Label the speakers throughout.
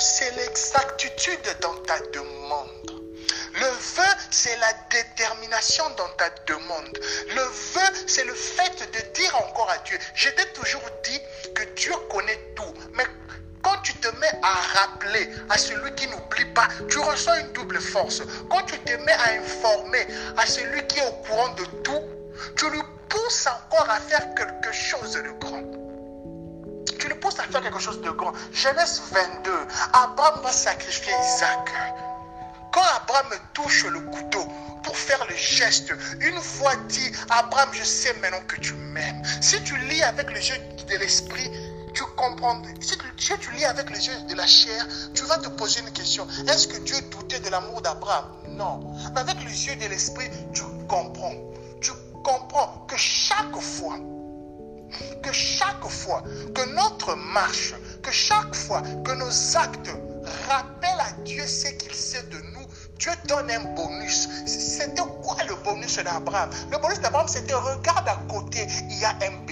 Speaker 1: c'est l'exactitude dans ta demande. Le vœu, c'est la détermination dans ta demande. Le vœu, c'est le fait de dire encore à Dieu. Je toujours dit que Dieu connaît tout. Mais quand tu te mets à rappeler à celui qui n'oublie pas, tu reçois une double force. Quand tu te mets à informer à celui qui est au courant de tout, tu lui pousses encore à faire quelque chose de grand. Tu lui pousses à faire quelque chose de grand. Genèse 22, Abraham va sacrifier Isaac. Quand Abraham touche le couteau pour faire le geste, une fois dit, Abraham, je sais maintenant que tu m'aimes. Si tu lis avec le jeu de l'esprit, tu comprends. Si tu, tu lis avec les yeux de la chair, tu vas te poser une question. Est-ce que Dieu doutait de l'amour d'Abraham? Non. Mais avec les yeux de l'esprit, tu comprends. Tu comprends que chaque fois, que chaque fois que notre marche, que chaque fois que nos actes rappellent à Dieu ce qu'il sait de nous, Dieu donne un bonus. C'était quoi le bonus d'Abraham? Le bonus d'Abraham, c'était regarde à côté, il y a un.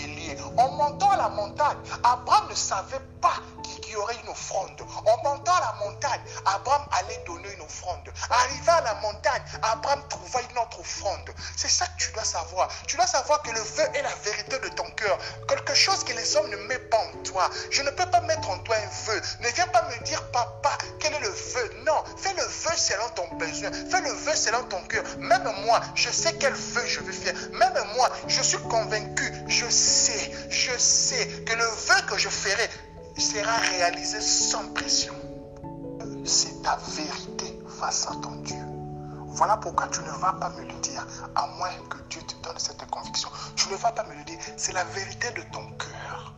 Speaker 1: En montant à la montagne, Abraham ne savait pas qu'il y aurait une offrande. En montant à la montagne, Abraham allait donner une offrande. Arrivé à la montagne, Abraham trouva une autre offrande. C'est ça que tu dois savoir. Tu dois savoir que le vœu est la vérité de ton cœur. Quelque chose que les hommes ne mettent pas en toi. Je ne peux pas mettre en toi un vœu. Ne viens pas me dire, papa, quel est le vœu. Non, fais le vœu selon ton besoin. Fais le vœu selon ton cœur. Même moi, je sais quel vœu je vais faire. Même moi, je suis convaincu. Je sais, je sais que le vœu que je ferai sera réalisé sans pression. C'est ta vérité face à ton Dieu. Voilà pourquoi tu ne vas pas me le dire, à moins que Dieu te donne cette conviction. Tu ne vas pas me le dire, c'est la vérité de ton cœur.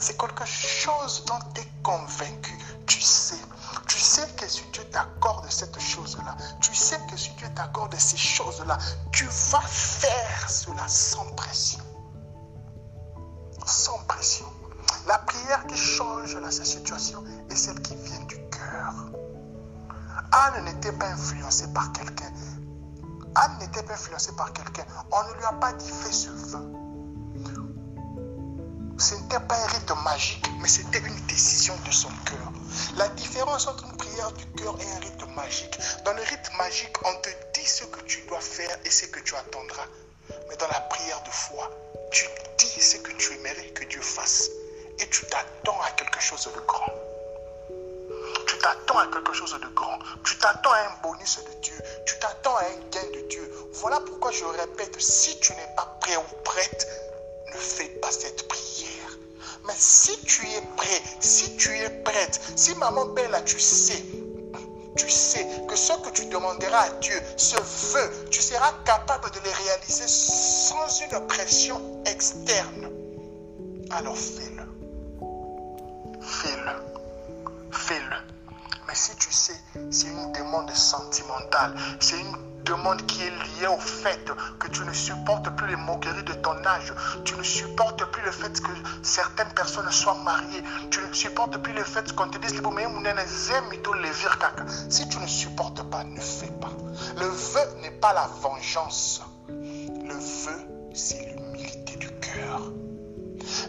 Speaker 1: C'est quelque chose dont tu es convaincu. Tu sais. Tu sais que si Dieu t'accorde cette chose-là, tu sais que si Dieu t'accorde ces choses-là, tu vas faire cela sans pression. La situation est celle qui vient du cœur. Anne n'était pas influencée par quelqu'un. Anne n'était pas influencée par quelqu'un. On ne lui a pas dit fais ce vœu. Ce n'était pas un rite magique, mais c'était une décision de son cœur. La différence entre une prière du cœur et un rite magique, dans le rite magique, on te dit ce que tu dois faire et ce que tu attendras. Mais dans la prière de foi, tu dis ce que tu aimerais que Dieu fasse et tu t'attends à quelque chose de grand. Tu t'attends à quelque chose de grand. Tu t'attends à un bonus de Dieu. Tu t'attends à un gain de Dieu. Voilà pourquoi je répète, si tu n'es pas prêt ou prête, ne fais pas cette prière. Mais si tu es prêt, si tu es prête, si maman Bella, tu sais, tu sais que ce que tu demanderas à Dieu, ce vœu, tu seras capable de le réaliser sans une pression externe. Alors fais-le. Fais-le. Mais si tu sais, c'est une demande sentimentale, c'est une demande qui est liée au fait que tu ne supportes plus les moqueries de ton âge, tu ne supportes plus le fait que certaines personnes soient mariées, tu ne supportes plus le fait qu'on te dise si tu ne supportes pas, ne fais pas. Le vœu n'est pas la vengeance. Le vœu, c'est.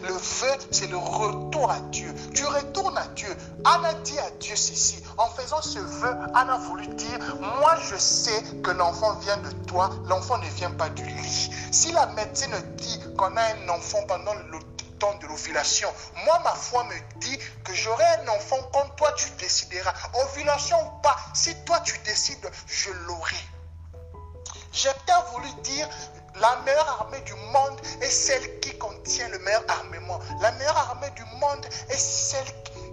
Speaker 1: Le vœu, c'est le retour à Dieu. Tu retournes à Dieu. Anna dit à Dieu ceci? En faisant ce vœu, Anna a voulu dire, moi je sais que l'enfant vient de toi, l'enfant ne vient pas du lit. Si la médecine dit qu'on a un enfant pendant le temps de l'ovulation, moi ma foi me dit que j'aurai un enfant quand toi tu décideras. Ovulation ou pas, si toi tu décides, je l'aurai. J'ai peut-être voulu dire, la meilleure armée du monde est celle qui contient le meilleur armement. La meilleure armée du monde est celle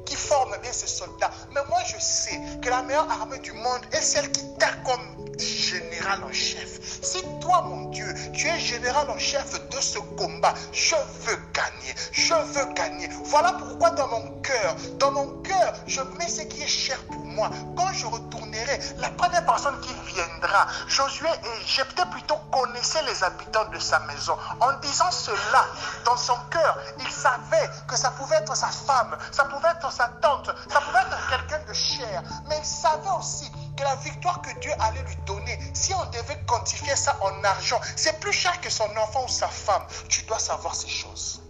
Speaker 1: qui forme bien ses soldats. Mais moi, je sais que la meilleure armée du monde est celle qui t'a comme général en chef. Si toi, mon Dieu, tu es général en chef de ce combat, je veux gagner. Je veux gagner. Voilà pourquoi dans mon cœur, dans mon cœur, je mets ce qui est cher pour moi. Quand je retournerai, la première personne qui viendra, Josué et Jephthé plutôt connaissait les habitants de sa maison. En disant cela dans son cœur, il savait que ça pouvait être sa femme, ça pouvait être sa tante, ça pouvait être quelqu'un de cher. Mais il savait aussi que la victoire que Dieu allait lui donner, si on devait quantifier ça en argent, c'est plus cher que son enfant ou sa femme. Tu dois savoir ces choses.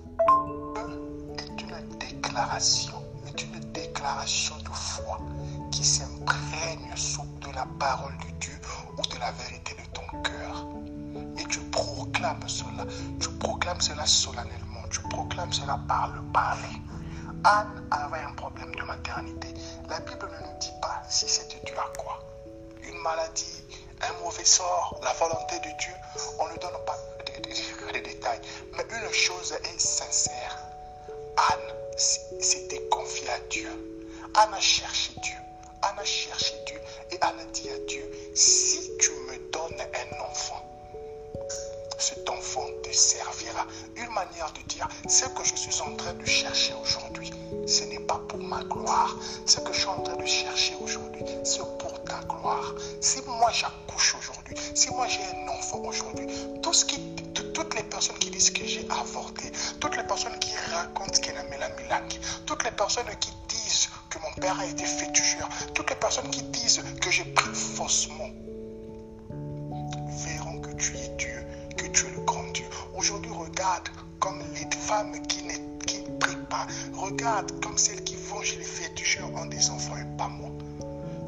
Speaker 1: Est une déclaration, est une déclaration de foi qui s'imprègne sous de la parole de Dieu ou de la vérité de ton cœur. Et tu proclames cela. Tu proclames cela solennellement. Tu proclames cela par le parler. Anne avait un problème de maternité. La Bible ne nous dit pas si c'était dû à quoi. Une maladie, un mauvais sort, la volonté de Dieu. On ne donne pas de, détails. Mais une chose est sincère. Anne s'était confiée à Dieu. Anne a cherché Dieu. Anne a cherché Dieu et a dit à Dieu, si tu me donnes un enfant, cet enfant te servira. Une manière de dire, ce que je suis en train de chercher aujourd'hui, ce n'est pas pour ma gloire. Ce que je suis en train de chercher aujourd'hui, c'est pour ta gloire. Si moi j'accouche aujourd'hui, si moi j'ai un enfant aujourd'hui, tout ce qui, toutes les personnes qui disent que j'ai avorté, toutes les personnes qui racontent qu'il a la milac, toutes les personnes qui disent père a été féticheur, toutes les personnes qui disent que j'ai pris faussement, verront que tu es Dieu, que tu es le grand Dieu. Aujourd'hui, regarde comme les femmes qui ne prient pas. Regarde comme celles qui vont chez les féticheurs ont des enfants et pas moi.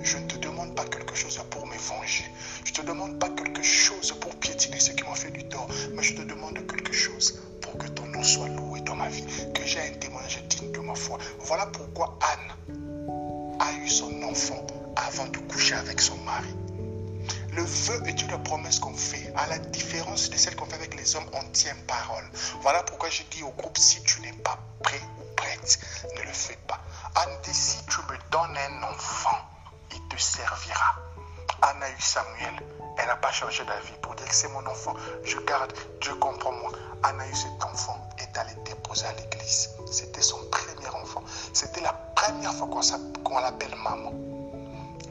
Speaker 1: Je ne te demande pas quelque chose pour me venger. Je ne te demande pas quelque chose pour piétiner ceux qui m'ont fait du tort. Mais je te demande quelque chose pour que ton nom soit loué dans ma vie. Que j'ai un témoignage digne de ma foi. Voilà pourquoi Anne avant de coucher avec son mari. Le vœu est une promesse qu'on fait. À la différence de celle qu'on fait avec les hommes, on tient parole. Voilà pourquoi je dis au groupe, si tu n'es pas prêt ou prête, ne le fais pas. Dit, si tu me donnes un enfant, il te servira. Anne a eu Samuel. Elle n'a pas changé d'avis pour dire que c'est mon enfant. Je garde, Dieu comprend moi. Anne a eu cet enfant est allée déposer à l'église. C'était son la fois qu'on l'appelle maman.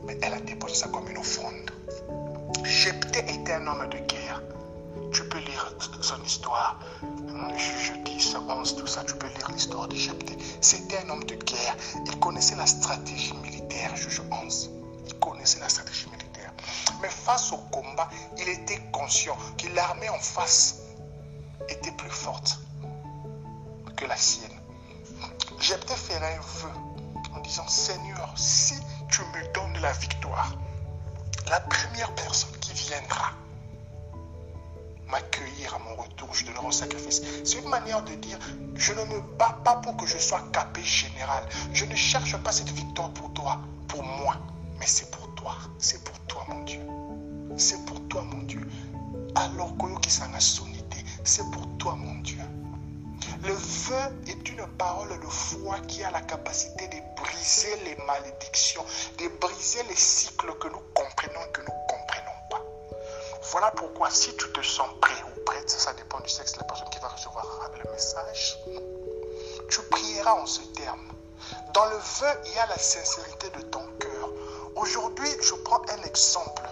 Speaker 1: Mais elle a déposé ça comme une offrande. Jephthé était un homme de guerre. Tu peux lire son histoire. Je, dis ça, 11, tout ça, tu peux lire l'histoire de Jephthé. C'était un homme de guerre. Il connaissait la stratégie militaire, juge 11. Il connaissait la stratégie militaire. Mais face au combat, il était conscient que l'armée en face était plus forte que la sienne. Jephthé ferait un vœu disant Seigneur, si tu me donnes la victoire, la première personne qui viendra m'accueillir à mon retour, je donnerai un sacrifice. C'est une manière de dire, je ne me bats pas pour que je sois capé général. Je ne cherche pas cette victoire pour toi, pour moi, mais c'est pour toi. C'est pour toi, mon Dieu. C'est pour toi, mon Dieu. Alors que c'est pour toi, mon Dieu. Le vœu est une parole de foi qui a la capacité de briser les malédictions, de briser les cycles que nous comprenons et que nous ne comprenons pas. Voilà pourquoi si tu te sens prêt ou prête, ça dépend du sexe de la personne qui va recevoir le message, tu prieras en ce terme. Dans le vœu, il y a la sincérité de ton cœur. Aujourd'hui, je prends un exemple.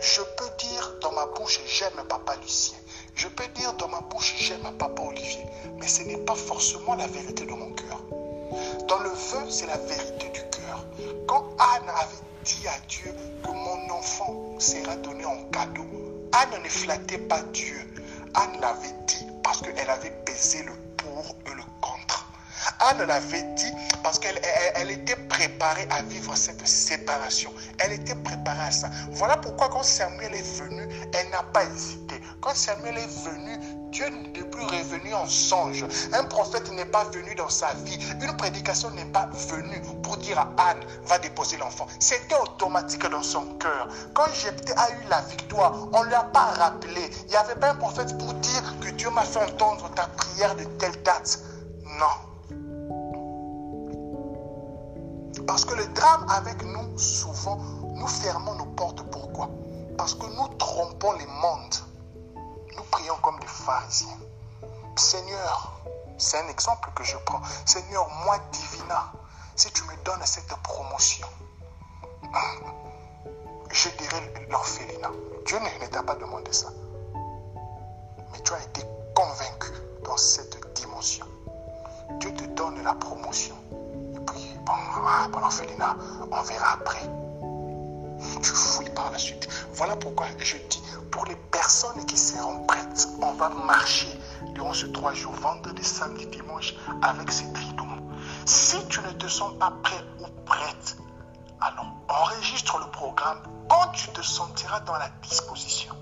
Speaker 1: Je peux dire dans ma bouche, j'aime Papa Lucien. Je peux dire dans ma bouche, j'aime Papa Olivier, mais ce n'est pas forcément la vérité de mon cœur. Dans le vœu, c'est la vérité du cœur. Quand Anne avait dit à Dieu que mon enfant sera donné en cadeau, Anne ne flattait pas Dieu. Anne l'avait dit parce qu'elle avait pesé le pour et le contre. Anne l'avait dit parce qu'elle elle, était préparée à vivre cette séparation. Elle était préparée à ça. Voilà pourquoi quand Samuel est venu, elle n'a pas hésité. Quand Samuel est venu, Dieu n'est plus revenu en songe. Un prophète n'est pas venu dans sa vie. Une prédication n'est pas venue pour dire à Anne, va déposer l'enfant. C'était automatique dans son cœur. Quand Jephthé a eu la victoire, on ne lui a pas rappelé. Il n'y avait pas un prophète pour dire que Dieu m'a fait entendre ta prière de telle date. Non. Parce que le drame avec nous, souvent, nous fermons nos portes. Pourquoi? Parce que nous trompons les mondes. Comme des pharisiens. Seigneur, c'est un exemple que je prends. Seigneur, moi, divina, si tu me donnes cette promotion, je dirais l'orphelinat. Dieu ne t'a pas demandé ça. Mais tu as été convaincu dans cette dimension. Dieu te donne la promotion. Bon, bon l'orphelinat, on verra après. Tu fouilles par la suite. Voilà pourquoi je dis, pour les personnes qui seront prêtes, on va marcher durant ces trois jours, vendredi, samedi, dimanche, avec ces tridons. Si tu ne te sens pas prêt ou prête, alors enregistre le programme quand tu te sentiras dans la disposition.